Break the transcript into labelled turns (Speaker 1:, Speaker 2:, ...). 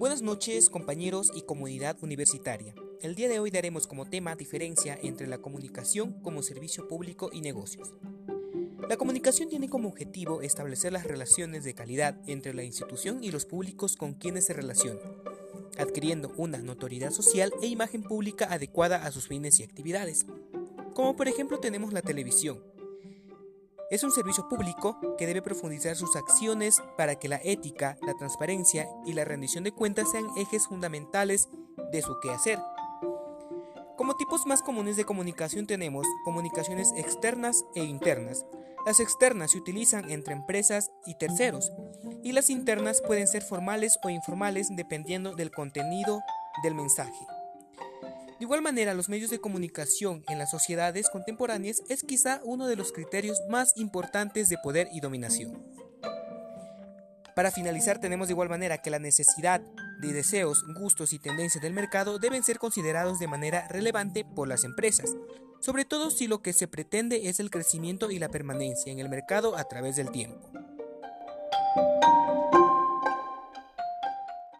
Speaker 1: Buenas noches compañeros y comunidad universitaria. El día de hoy daremos como tema diferencia entre la comunicación como servicio público y negocios. La comunicación tiene como objetivo establecer las relaciones de calidad entre la institución y los públicos con quienes se relacionan, adquiriendo una notoriedad social e imagen pública adecuada a sus fines y actividades. Como por ejemplo tenemos la televisión, es un servicio público que debe profundizar sus acciones para que la ética, la transparencia y la rendición de cuentas sean ejes fundamentales de su quehacer. Como tipos más comunes de comunicación tenemos comunicaciones externas e internas. Las externas se utilizan entre empresas y terceros, y las internas pueden ser formales o informales dependiendo del contenido del mensaje. De igual manera, los medios de comunicación en las sociedades contemporáneas es quizá uno de los criterios más importantes de poder y dominación. Para finalizar, tenemos de igual manera que la necesidad de deseos, gustos y tendencias del mercado deben ser considerados de manera relevante por las empresas, sobre todo si lo que se pretende es el crecimiento y la permanencia en el mercado a través del tiempo.